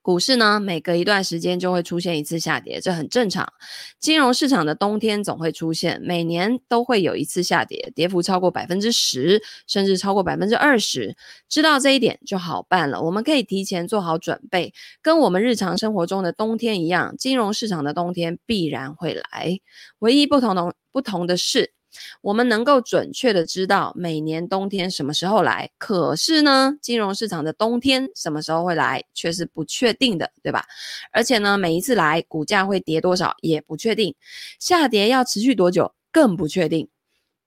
股市呢，每隔一段时间就会出现一次下跌，这很正常。金融市场的冬天总会出现，每年都会有一次下跌，跌幅超过百分之十，甚至超过百分之二十。知道这一点就好办了，我们可以提前做好准备，跟我们日常生活中的冬天一样，金融市场的冬天必然会来。唯一不同的不同的是。我们能够准确的知道每年冬天什么时候来，可是呢，金融市场的冬天什么时候会来却是不确定的，对吧？而且呢，每一次来股价会跌多少也不确定，下跌要持续多久更不确定。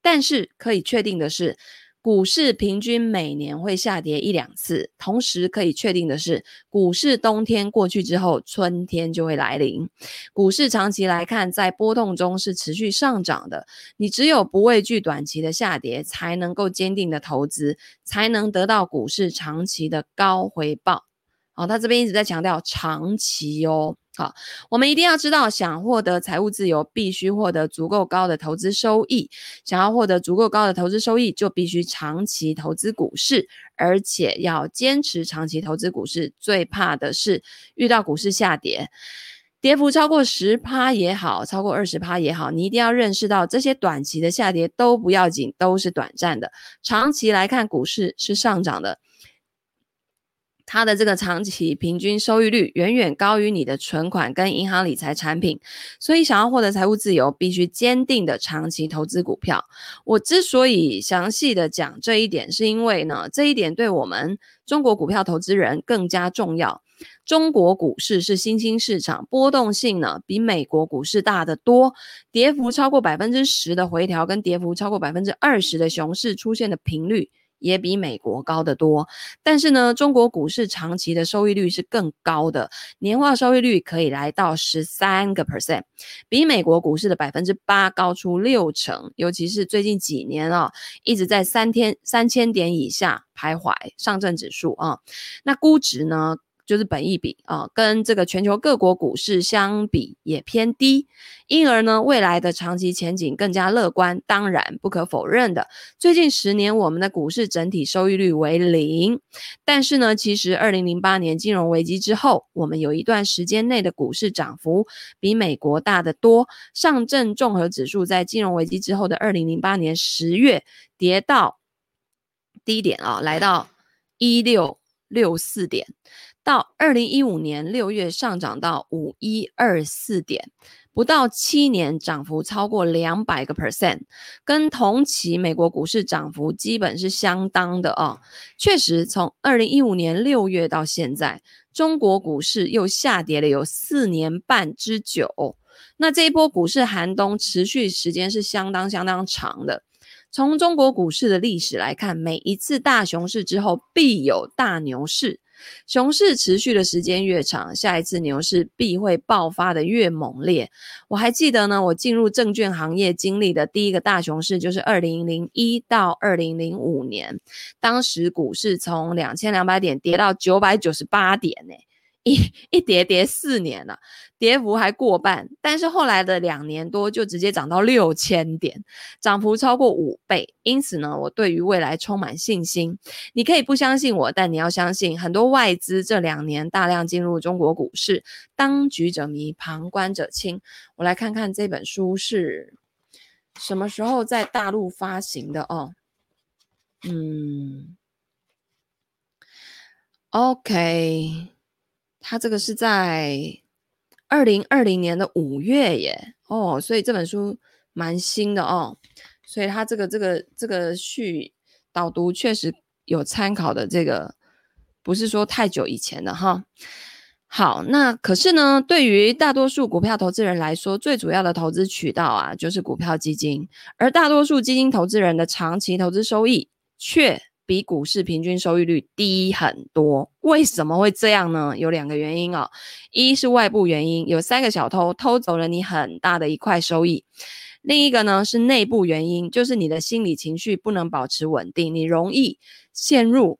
但是可以确定的是，股市平均每年会下跌一两次，同时可以确定的是，股市冬天过去之后，春天就会来临。股市长期来看，在波动中是持续上涨的。你只有不畏惧短期的下跌，才能够坚定的投资，才能得到股市长期的高回报。好，他这边一直在强调长期哦。好，我们一定要知道，想获得财务自由，必须获得足够高的投资收益。想要获得足够高的投资收益，就必须长期投资股市，而且要坚持长期投资股市。最怕的是遇到股市下跌，跌幅超过十趴也好，超过二十趴也好，你一定要认识到，这些短期的下跌都不要紧，都是短暂的。长期来看，股市是上涨的。它的这个长期平均收益率远远高于你的存款跟银行理财产品，所以想要获得财务自由，必须坚定的长期投资股票。我之所以详细的讲这一点，是因为呢，这一点对我们中国股票投资人更加重要。中国股市是新兴市场，波动性呢比美国股市大得多，跌幅超过百分之十的回调跟跌幅超过百分之二十的熊市出现的频率。也比美国高得多，但是呢，中国股市长期的收益率是更高的，年化收益率可以来到十三个 percent，比美国股市的百分之八高出六成。尤其是最近几年啊，一直在三天三千点以下徘徊，上证指数啊，那估值呢？就是本益比啊，跟这个全球各国股市相比也偏低，因而呢，未来的长期前景更加乐观。当然，不可否认的，最近十年我们的股市整体收益率为零。但是呢，其实二零零八年金融危机之后，我们有一段时间内的股市涨幅比美国大得多。上证综合指数在金融危机之后的二零零八年十月跌到低点啊，来到一六六四点。到二零一五年六月上涨到五一二四点，不到七年涨幅超过两百个 percent，跟同期美国股市涨幅基本是相当的哦。确实，从二零一五年六月到现在，中国股市又下跌了有四年半之久。那这一波股市寒冬持续时间是相当相当长的。从中国股市的历史来看，每一次大熊市之后必有大牛市。熊市持续的时间越长，下一次牛市必会爆发的越猛烈。我还记得呢，我进入证券行业经历的第一个大熊市就是二零零一到二零零五年，当时股市从两千两百点跌到九百九十八点呢。一一跌跌四年了，跌幅还过半，但是后来的两年多就直接涨到六千点，涨幅超过五倍。因此呢，我对于未来充满信心。你可以不相信我，但你要相信，很多外资这两年大量进入中国股市，当局者迷，旁观者清。我来看看这本书是什么时候在大陆发行的哦。嗯，OK。他这个是在二零二零年的五月耶，哦，所以这本书蛮新的哦，所以他这个这个这个序导读确实有参考的这个，不是说太久以前的哈。好，那可是呢，对于大多数股票投资人来说，最主要的投资渠道啊，就是股票基金，而大多数基金投资人的长期投资收益却比股市平均收益率低很多，为什么会这样呢？有两个原因哦，一是外部原因，有三个小偷偷走了你很大的一块收益；另一个呢是内部原因，就是你的心理情绪不能保持稳定，你容易陷入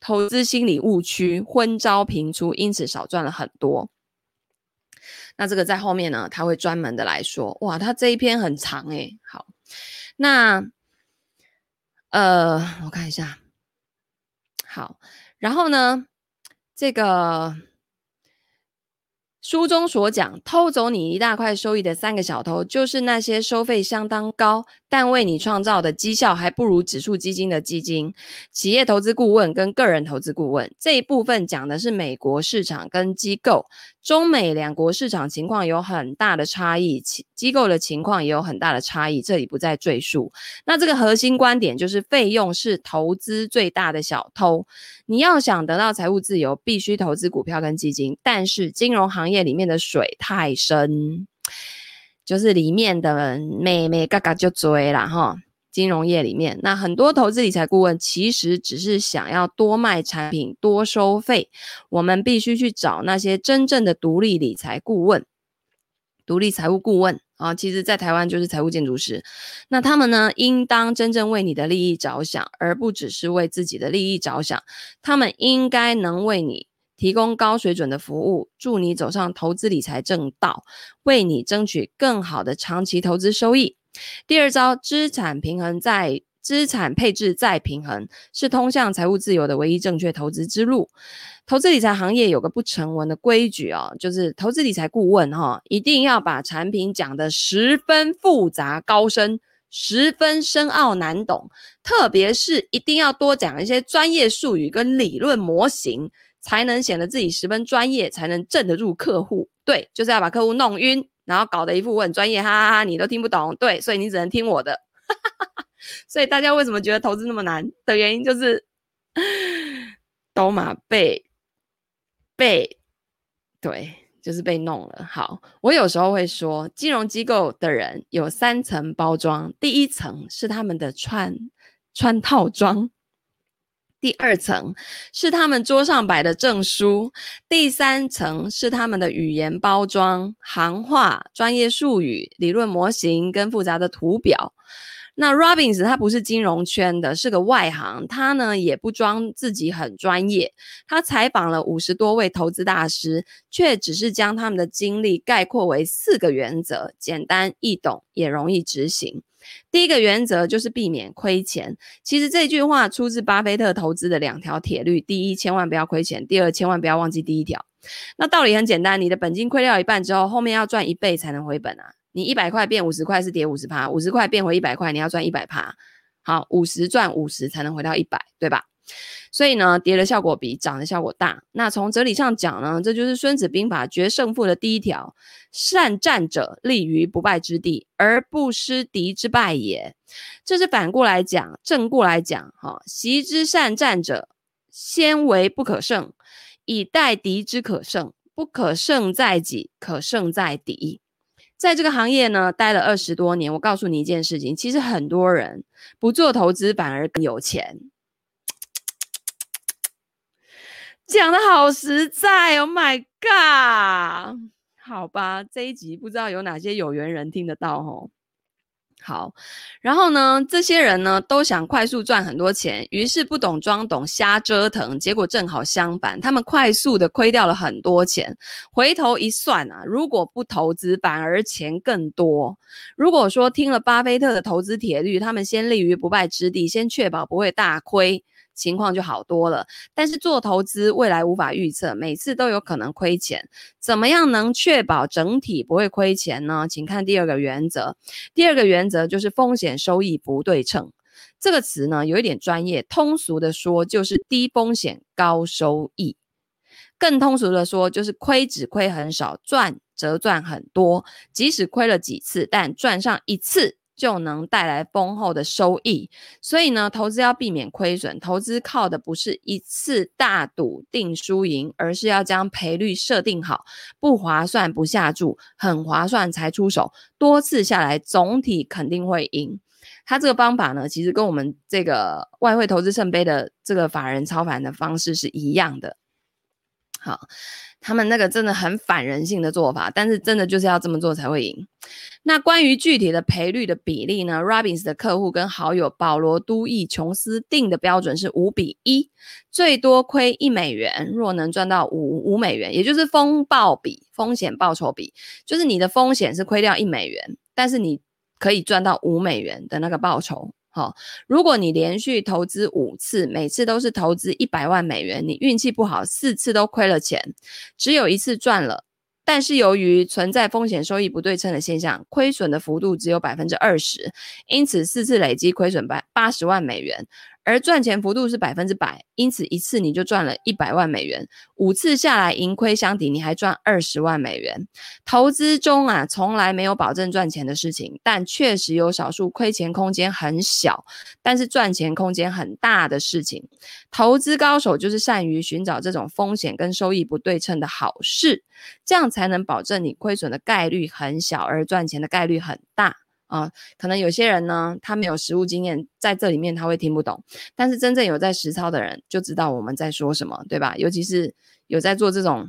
投资心理误区，昏招频出，因此少赚了很多。那这个在后面呢，他会专门的来说，哇，他这一篇很长诶，好，那。呃，我看一下，好，然后呢，这个书中所讲偷走你一大块收益的三个小偷，就是那些收费相当高，但为你创造的绩效还不如指数基金的基金、企业投资顾问跟个人投资顾问。这一部分讲的是美国市场跟机构。中美两国市场情况有很大的差异，机构的情况也有很大的差异，这里不再赘述。那这个核心观点就是，费用是投资最大的小偷。你要想得到财务自由，必须投资股票跟基金，但是金融行业里面的水太深，就是里面的妹妹嘎嘎就追了哈。金融业里面，那很多投资理财顾问其实只是想要多卖产品、多收费。我们必须去找那些真正的独立理财顾问、独立财务顾问啊。其实，在台湾就是财务建筑师。那他们呢，应当真正为你的利益着想，而不只是为自己的利益着想。他们应该能为你提供高水准的服务，助你走上投资理财正道，为你争取更好的长期投资收益。第二招，资产平衡再资产配置再平衡，是通向财务自由的唯一正确投资之路。投资理财行业有个不成文的规矩哦，就是投资理财顾问哈、一定要把产品讲得十分复杂高深，十分深奥难懂，特别是一定要多讲一些专业术语跟理论模型，才能显得自己十分专业，才能镇得住客户。对，就是要把客户弄晕。然后搞得一副我很专业，哈哈哈，你都听不懂，对，所以你只能听我的，哈哈哈。所以大家为什么觉得投资那么难的原因，就是 都嘛被被对，就是被弄了。好，我有时候会说，金融机构的人有三层包装，第一层是他们的穿穿套装。第二层是他们桌上摆的证书，第三层是他们的语言包装、行话、专业术语、理论模型跟复杂的图表。那 Robbins 他不是金融圈的，是个外行，他呢也不装自己很专业。他采访了五十多位投资大师，却只是将他们的经历概括为四个原则：简单易懂，也容易执行。第一个原则就是避免亏钱。其实这句话出自巴菲特投资的两条铁律：第一，千万不要亏钱；第二，千万不要忘记第一条。那道理很简单，你的本金亏掉一半之后，后面要赚一倍才能回本啊！你一百块变五十块是跌五十趴，五十块变回一百块，你要赚一百趴。好，五十赚五十才能回到一百，对吧？所以呢，跌的效果比涨的效果大。那从哲理上讲呢，这就是《孙子兵法》决胜负的第一条：善战者立于不败之地，而不失敌之败也。这是反过来讲，正过来讲，哈，习之善战者，先为不可胜，以待敌之可胜。不可胜在己，可胜在敌。在这个行业呢，待了二十多年。我告诉你一件事情，其实很多人不做投资反而更有钱。讲得好实在，Oh my God！好吧，这一集不知道有哪些有缘人听得到哦。好，然后呢，这些人呢都想快速赚很多钱，于是不懂装懂，瞎折腾，结果正好相反，他们快速的亏掉了很多钱。回头一算啊，如果不投资，反而钱更多。如果说听了巴菲特的投资铁律，他们先立于不败之地，先确保不会大亏。情况就好多了，但是做投资未来无法预测，每次都有可能亏钱。怎么样能确保整体不会亏钱呢？请看第二个原则。第二个原则就是风险收益不对称。这个词呢有一点专业，通俗的说就是低风险高收益。更通俗的说就是亏只亏很少，赚则赚很多。即使亏了几次，但赚上一次。就能带来丰厚的收益，所以呢，投资要避免亏损。投资靠的不是一次大赌定输赢，而是要将赔率设定好，不划算不下注，很划算才出手。多次下来，总体肯定会赢。他这个方法呢，其实跟我们这个外汇投资圣杯的这个法人操盘的方式是一样的。好。他们那个真的很反人性的做法，但是真的就是要这么做才会赢。那关于具体的赔率的比例呢？Robbins 的客户跟好友保罗·都易·琼斯定的标准是五比一，最多亏一美元，若能赚到五五美元，也就是风暴比，风险报酬比，就是你的风险是亏掉一美元，但是你可以赚到五美元的那个报酬。好，如果你连续投资五次，每次都是投资一百万美元，你运气不好，四次都亏了钱，只有一次赚了。但是由于存在风险收益不对称的现象，亏损的幅度只有百分之二十，因此四次累积亏损百八十万美元。而赚钱幅度是百分之百，因此一次你就赚了一百万美元，五次下来盈亏相抵，你还赚二十万美元。投资中啊，从来没有保证赚钱的事情，但确实有少数亏钱空间很小，但是赚钱空间很大的事情。投资高手就是善于寻找这种风险跟收益不对称的好事，这样才能保证你亏损的概率很小，而赚钱的概率很大。啊、可能有些人呢，他没有实物经验，在这里面他会听不懂，但是真正有在实操的人就知道我们在说什么，对吧？尤其是有在做这种。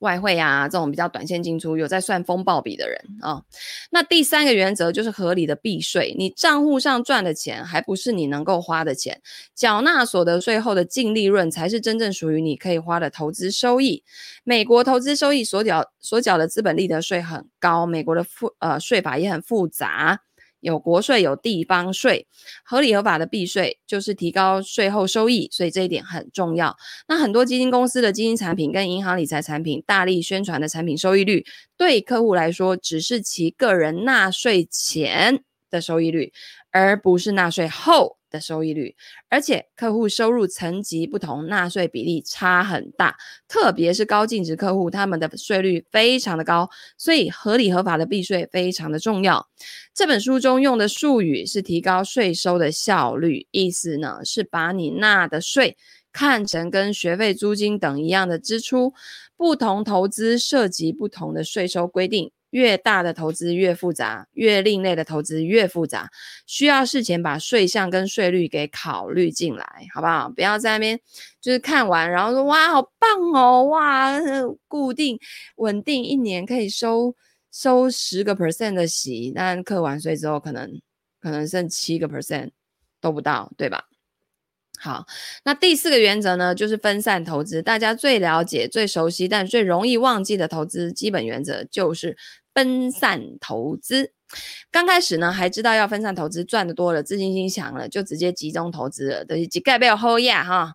外汇啊，这种比较短线进出，有在算风暴比的人啊、哦。那第三个原则就是合理的避税。你账户上赚的钱，还不是你能够花的钱，缴纳所得税后的净利润，才是真正属于你可以花的投资收益。美国投资收益所缴所缴的资本利得税很高，美国的复呃税法也很复杂。有国税，有地方税，合理合法的避税就是提高税后收益，所以这一点很重要。那很多基金公司的基金产品跟银行理财产品大力宣传的产品收益率，对客户来说只是其个人纳税前的收益率，而不是纳税后的收益率，而且客户收入层级不同，纳税比例差很大，特别是高净值客户，他们的税率非常的高，所以合理合法的避税非常的重要。这本书中用的术语是提高税收的效率，意思呢是把你纳的税看成跟学费、租金等一样的支出，不同投资涉及不同的税收规定。越大的投资越复杂，越另类的投资越复杂，需要事前把税项跟税率给考虑进来，好不好？不要在那边就是看完，然后说哇，好棒哦，哇，固定稳定一年可以收收十个 percent 的息，但课完税之后可能可能剩七个 percent 都不到，对吧？好，那第四个原则呢，就是分散投资。大家最了解、最熟悉，但最容易忘记的投资基本原则就是分散投资。刚开始呢，还知道要分散投资，赚得多了，自信心强了，就直接集中投资了。就是几盖不要好呀哈，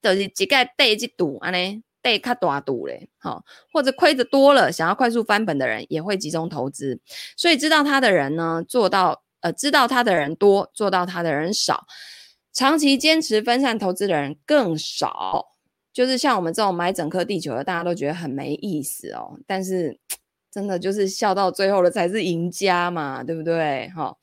就是几盖带去赌安呢，带卡大赌嘞，好，或者亏得多了，想要快速翻本的人也会集中投资。所以知道他的人呢，做到呃，知道他的人多，做到他的人少。长期坚持分散投资的人更少，就是像我们这种买整颗地球的，大家都觉得很没意思哦。但是 真的就是笑到最后的才是赢家嘛，对不对？哈，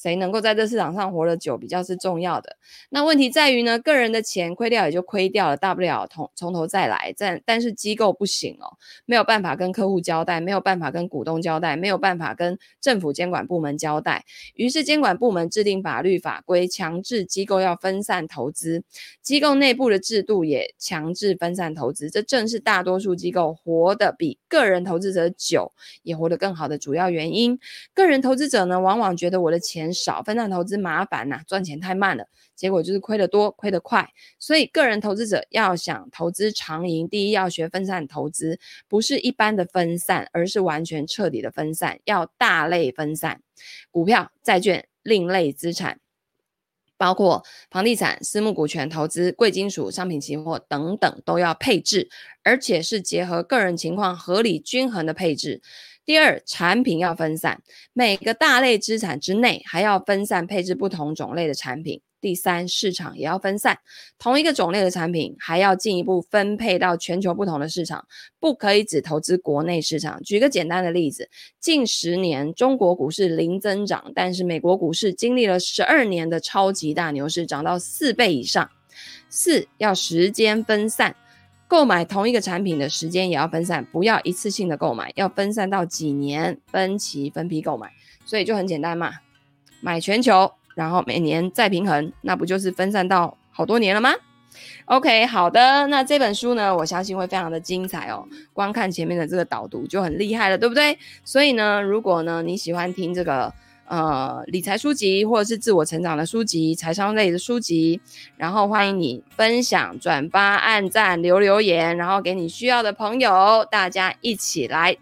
谁能够在这市场上活得久，比较是重要的。那问题在于呢，个人的钱亏掉也就亏掉了，大不了从从头再来。但但是机构不行哦，没有办法跟客户交代，没有办法跟股东交代，没有办法跟政府监管部门交代。于是监管部门制定法律法规，强制机构要分散投资。机构内部的制度也强制分散投资。这正是大多数机构活得比个人投资者久，也活得更好的主要原因。个人投资者呢，往往觉得我的钱钱。少分散投资麻烦呐、赚钱太慢了，结果就是亏得多，亏得快。所以个人投资者要想投资长赢，第一要学分散投资，不是一般的分散，而是完全彻底的分散，要大类分散，股票、债券、另类资产，包括房地产、私募股权投资、贵金属、商品期货等等都要配置，而且是结合个人情况合理均衡的配置。第二，产品要分散，每个大类资产之内还要分散配置不同种类的产品。第三，市场也要分散，同一个种类的产品还要进一步分配到全球不同的市场，不可以只投资国内市场。举个简单的例子，近十年中国股市零增长，但是美国股市经历了十二年的超级大牛市，涨到四倍以上。四，要时间分散。购买同一个产品的时间也要分散，不要一次性的购买，要分散到几年，分期分批购买。所以就很简单嘛，买全球，然后每年再平衡，那不就是分散到好多年了吗？OK，好的，那这本书呢，我相信会非常的精彩哦。光看前面的这个导读就很厉害了，对不对？所以呢，如果呢你喜欢听这个。呃，理财书籍或者是自我成长的书籍、财商类的书籍，然后欢迎你分享、转发、按赞、留留言，然后给你需要的朋友，大家一起来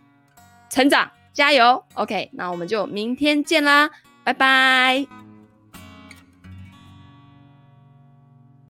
成长，加油！OK，那我们就明天见啦，拜拜。